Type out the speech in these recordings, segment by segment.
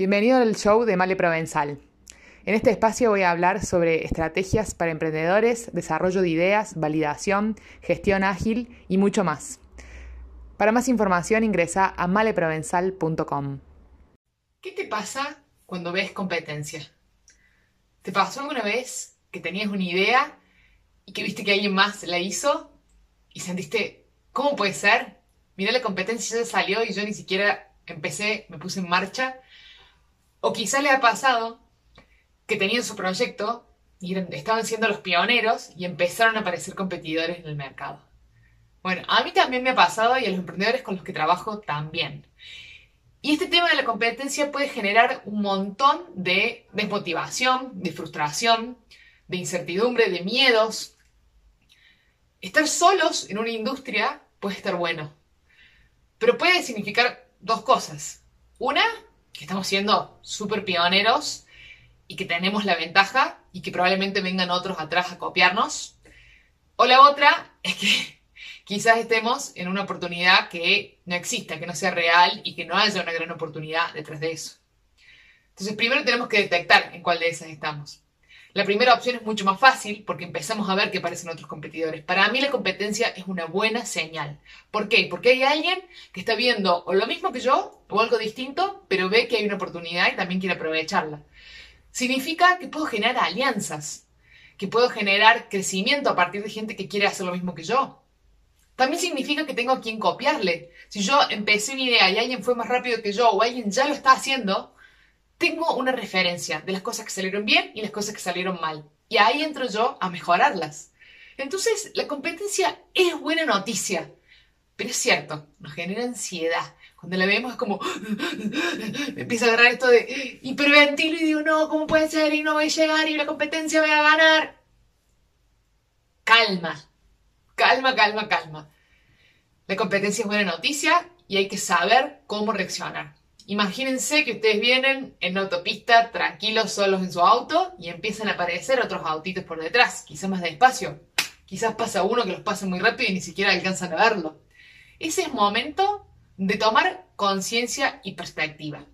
Bienvenido al show de Male Provenzal. En este espacio voy a hablar sobre estrategias para emprendedores, desarrollo de ideas, validación, gestión ágil y mucho más. Para más información ingresa a maleprovenzal.com. ¿Qué te pasa cuando ves competencia? ¿Te pasó alguna vez que tenías una idea y que viste que alguien más la hizo y sentiste, ¿cómo puede ser? Mirá la competencia ya salió y yo ni siquiera empecé, me puse en marcha. O quizá le ha pasado que tenían su proyecto y estaban siendo los pioneros y empezaron a aparecer competidores en el mercado. Bueno, a mí también me ha pasado y a los emprendedores con los que trabajo también. Y este tema de la competencia puede generar un montón de desmotivación, de frustración, de incertidumbre, de miedos. Estar solos en una industria puede estar bueno, pero puede significar dos cosas. Una, que estamos siendo súper pioneros y que tenemos la ventaja y que probablemente vengan otros atrás a copiarnos. O la otra es que quizás estemos en una oportunidad que no exista, que no sea real y que no haya una gran oportunidad detrás de eso. Entonces, primero tenemos que detectar en cuál de esas estamos. La primera opción es mucho más fácil porque empezamos a ver que aparecen otros competidores. Para mí la competencia es una buena señal. ¿Por qué? Porque hay alguien que está viendo o lo mismo que yo o algo distinto, pero ve que hay una oportunidad y también quiere aprovecharla. Significa que puedo generar alianzas, que puedo generar crecimiento a partir de gente que quiere hacer lo mismo que yo. También significa que tengo a quien copiarle. Si yo empecé una idea y alguien fue más rápido que yo o alguien ya lo está haciendo, tengo una referencia de las cosas que salieron bien y las cosas que salieron mal. Y ahí entro yo a mejorarlas. Entonces, la competencia es buena noticia. Pero es cierto, nos genera ansiedad. Cuando la vemos es como, me empieza a agarrar esto de hiperventilo y digo, no, ¿cómo puede ser? Y no voy a llegar y la competencia va a ganar. Calma, calma, calma, calma. La competencia es buena noticia y hay que saber cómo reaccionar. Imagínense que ustedes vienen en autopista tranquilos solos en su auto y empiezan a aparecer otros autitos por detrás, quizás más despacio. Quizás pasa uno que los pasa muy rápido y ni siquiera alcanzan a verlo. Ese es momento de tomar conciencia y perspectiva.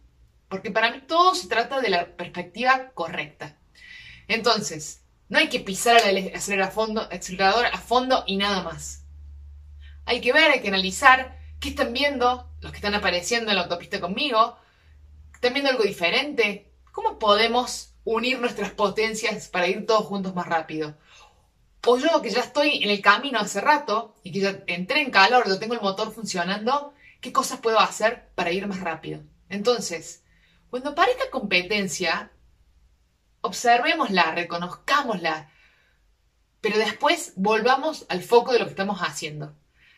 Porque para mí todo se trata de la perspectiva correcta. Entonces, no hay que pisar el acelerador a fondo y nada más. Hay que ver, hay que analizar qué están viendo, los que están apareciendo en la autopista conmigo, están viendo algo diferente. ¿Cómo podemos unir nuestras potencias para ir todos juntos más rápido? O yo que ya estoy en el camino hace rato y que ya entré en calor, yo tengo el motor funcionando, ¿qué cosas puedo hacer para ir más rápido? Entonces, cuando parezca competencia, observémosla, reconozcámosla, pero después volvamos al foco de lo que estamos haciendo.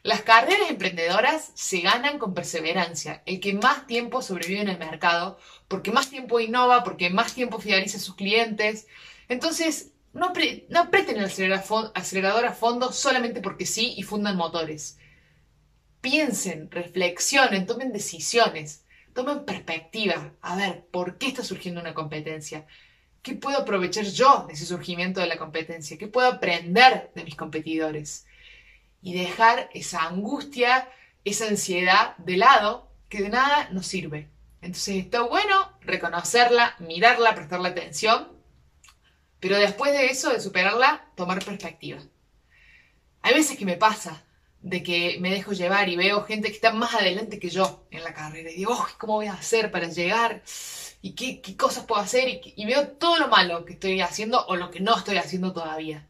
Las carreras emprendedoras se ganan con perseverancia. El que más tiempo sobrevive en el mercado, porque más tiempo innova, porque más tiempo fideliza a sus clientes. Entonces, no, no aprieten el acelerador a fondo solamente porque sí y fundan motores. Piensen, reflexionen, tomen decisiones, tomen perspectiva. A ver, ¿por qué está surgiendo una competencia? ¿Qué puedo aprovechar yo de ese surgimiento de la competencia? ¿Qué puedo aprender de mis competidores? Y dejar esa angustia, esa ansiedad de lado que de nada nos sirve. Entonces está bueno reconocerla, mirarla, prestarle atención, pero después de eso, de superarla, tomar perspectiva. Hay veces que me pasa de que me dejo llevar y veo gente que está más adelante que yo en la carrera y digo, ¿cómo voy a hacer para llegar? ¿Y qué, cosas puedo hacer? Y veo todo lo malo que estoy haciendo o lo que no estoy haciendo todavía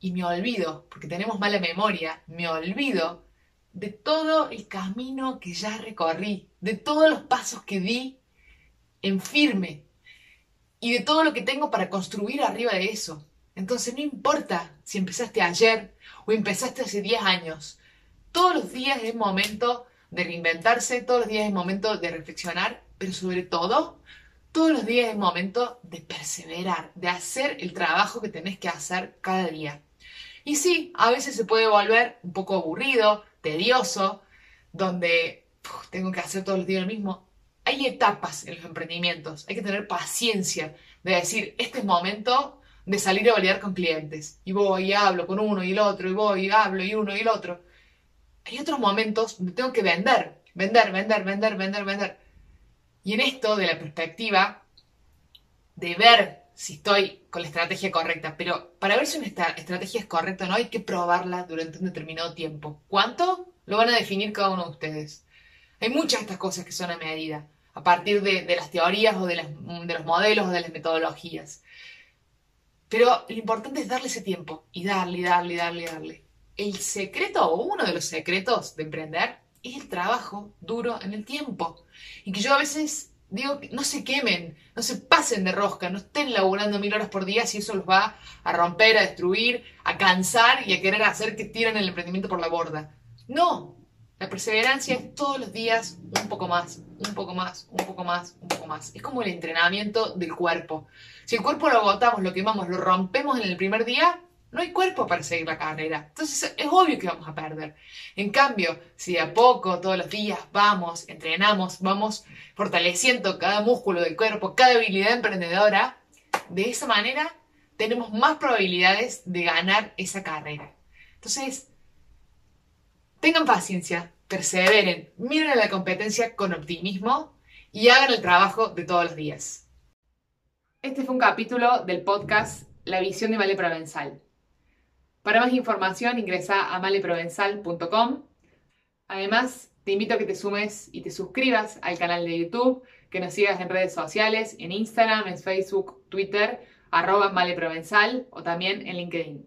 y me olvido, porque tenemos mala memoria, me olvido de todo el camino que ya recorrí, de todos los pasos que di en firme y de todo lo que tengo para construir arriba de eso. Entonces no importa si empezaste ayer o empezaste hace 10 años, todos los días es momento de reinventarse, todos los días es momento de reflexionar, pero sobre todo, todos los días es momento de perseverar, de hacer el trabajo que tenés que hacer cada día. Y sí, a veces se puede volver un poco aburrido, tedioso, donde tengo que hacer todos los días lo mismo. Hay etapas en los emprendimientos, hay que tener paciencia de decir, este es momento de salir a validar con clientes. Y voy y hablo con uno y el otro, y voy y hablo y uno y el otro. Hay otros momentos donde tengo que vender, vender, vender, vender, vender, vender. Y en esto de la perspectiva de ver si estoy con la estrategia correcta, pero para ver si una estrategia es correcta no hay que probarla durante un determinado tiempo. ¿Cuánto? Lo van a definir cada uno de ustedes. Hay muchas de estas cosas que son a medida, a partir de, las teorías o de, de los modelos o de las metodologías. Pero lo importante es darle ese tiempo y darle, darle, darle, darle. El secreto o uno de los secretos de emprender es el trabajo duro en el tiempo. Y que yo a veces digo, no se quemen, no se pasen de rosca, no estén laburando mil horas por día si eso los va a romper, a destruir, a cansar y a querer hacer que tiren el emprendimiento por la borda. No, la perseverancia es todos los días un poco más, un poco más, un poco más, un poco más. Es como el entrenamiento del cuerpo. Si el cuerpo lo agotamos, lo quemamos, lo rompemos en el primer día, no hay cuerpo para seguir la carrera. Entonces es obvio que vamos a perder. En cambio, si a poco, todos los días, vamos, entrenamos, vamos fortaleciendo cada músculo del cuerpo, cada habilidad emprendedora, de esa manera tenemos más probabilidades de ganar esa carrera. Entonces, tengan paciencia, perseveren, miren a la competencia con optimismo y hagan el trabajo de todos los días. Este fue un capítulo del podcast La visión de Vale Provenzal. Para más información ingresa a maleprovenzal.com. Además, te invito a que te sumes y te suscribas al canal de YouTube, que nos sigas en redes sociales, en Instagram, en Facebook, Twitter, arroba maleprovenzal o también en LinkedIn.